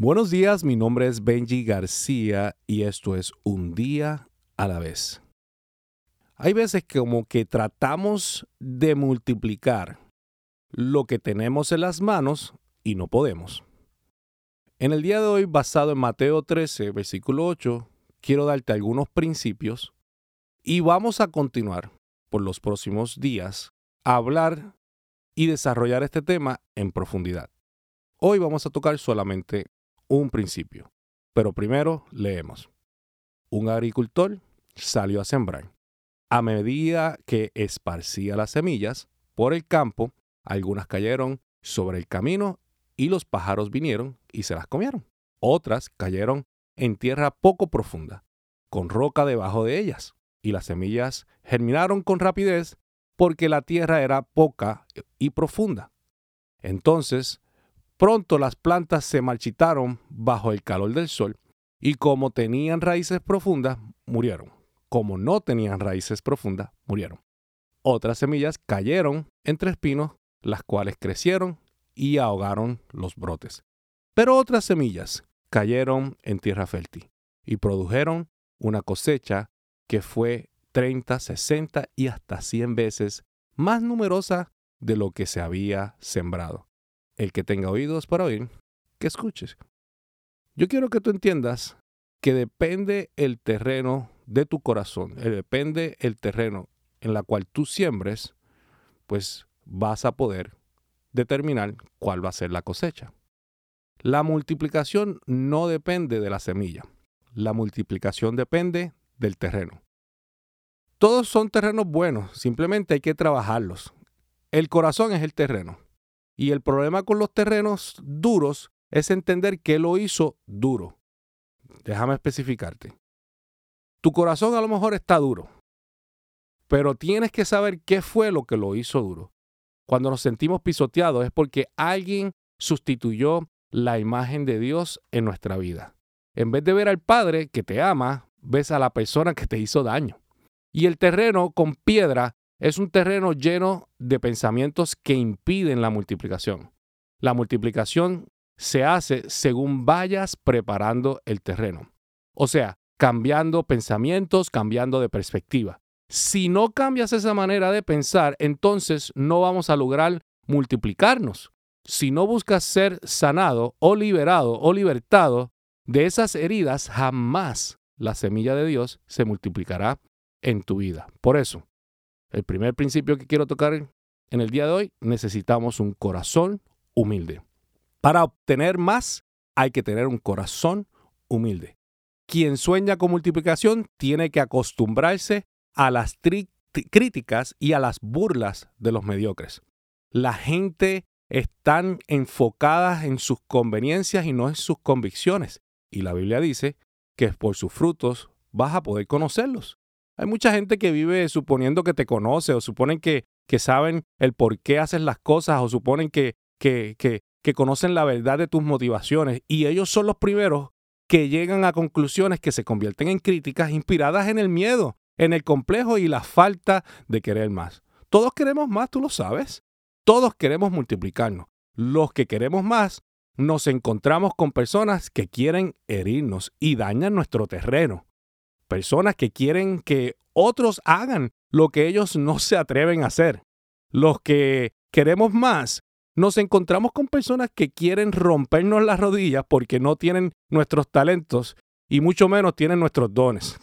Buenos días, mi nombre es Benji García y esto es Un día a la vez. Hay veces que como que tratamos de multiplicar lo que tenemos en las manos y no podemos. En el día de hoy, basado en Mateo 13, versículo 8, quiero darte algunos principios y vamos a continuar por los próximos días a hablar y desarrollar este tema en profundidad. Hoy vamos a tocar solamente un principio. Pero primero leemos. Un agricultor salió a sembrar. A medida que esparcía las semillas por el campo, algunas cayeron sobre el camino y los pájaros vinieron y se las comieron. Otras cayeron en tierra poco profunda, con roca debajo de ellas, y las semillas germinaron con rapidez porque la tierra era poca y profunda. Entonces Pronto las plantas se marchitaron bajo el calor del sol y como tenían raíces profundas, murieron. Como no tenían raíces profundas, murieron. Otras semillas cayeron entre espinos, las cuales crecieron y ahogaron los brotes. Pero otras semillas cayeron en tierra fértil y produjeron una cosecha que fue 30, 60 y hasta 100 veces más numerosa de lo que se había sembrado el que tenga oídos para oír, que escuches. Yo quiero que tú entiendas que depende el terreno de tu corazón, eh, depende el terreno en la cual tú siembres, pues vas a poder determinar cuál va a ser la cosecha. La multiplicación no depende de la semilla, la multiplicación depende del terreno. Todos son terrenos buenos, simplemente hay que trabajarlos. El corazón es el terreno. Y el problema con los terrenos duros es entender qué lo hizo duro. Déjame especificarte. Tu corazón a lo mejor está duro, pero tienes que saber qué fue lo que lo hizo duro. Cuando nos sentimos pisoteados es porque alguien sustituyó la imagen de Dios en nuestra vida. En vez de ver al Padre que te ama, ves a la persona que te hizo daño. Y el terreno con piedra es un terreno lleno de pensamientos que impiden la multiplicación. La multiplicación se hace según vayas preparando el terreno. O sea, cambiando pensamientos, cambiando de perspectiva. Si no cambias esa manera de pensar, entonces no vamos a lograr multiplicarnos. Si no buscas ser sanado o liberado o libertado de esas heridas, jamás la semilla de Dios se multiplicará en tu vida. Por eso, el primer principio que quiero tocar en el día de hoy, necesitamos un corazón humilde. Para obtener más, hay que tener un corazón humilde. Quien sueña con multiplicación tiene que acostumbrarse a las críticas y a las burlas de los mediocres. La gente está enfocada en sus conveniencias y no en sus convicciones. Y la Biblia dice que por sus frutos vas a poder conocerlos. Hay mucha gente que vive suponiendo que te conoce o suponen que, que saben el por qué haces las cosas o suponen que, que, que, que conocen la verdad de tus motivaciones y ellos son los primeros que llegan a conclusiones que se convierten en críticas inspiradas en el miedo, en el complejo y la falta de querer más. Todos queremos más, tú lo sabes. Todos queremos multiplicarnos. Los que queremos más nos encontramos con personas que quieren herirnos y dañan nuestro terreno personas que quieren que otros hagan lo que ellos no se atreven a hacer. Los que queremos más, nos encontramos con personas que quieren rompernos las rodillas porque no tienen nuestros talentos y mucho menos tienen nuestros dones.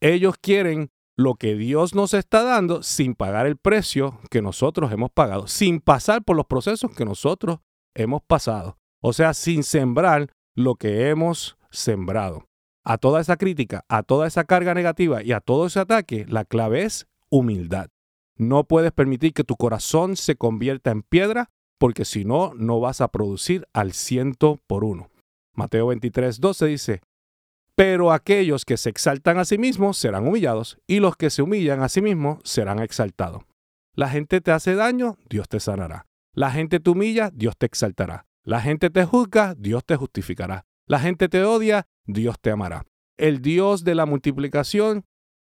Ellos quieren lo que Dios nos está dando sin pagar el precio que nosotros hemos pagado, sin pasar por los procesos que nosotros hemos pasado. O sea, sin sembrar lo que hemos sembrado a toda esa crítica, a toda esa carga negativa y a todo ese ataque, la clave es humildad. No puedes permitir que tu corazón se convierta en piedra porque si no, no vas a producir al ciento por uno. Mateo 23, 12 dice, pero aquellos que se exaltan a sí mismos serán humillados y los que se humillan a sí mismos serán exaltados. La gente te hace daño, Dios te sanará. La gente te humilla, Dios te exaltará. La gente te juzga, Dios te justificará. La gente te odia, Dios te amará. El Dios de la multiplicación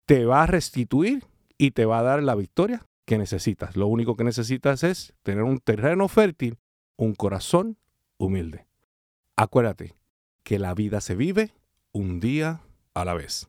te va a restituir y te va a dar la victoria que necesitas. Lo único que necesitas es tener un terreno fértil, un corazón humilde. Acuérdate, que la vida se vive un día a la vez.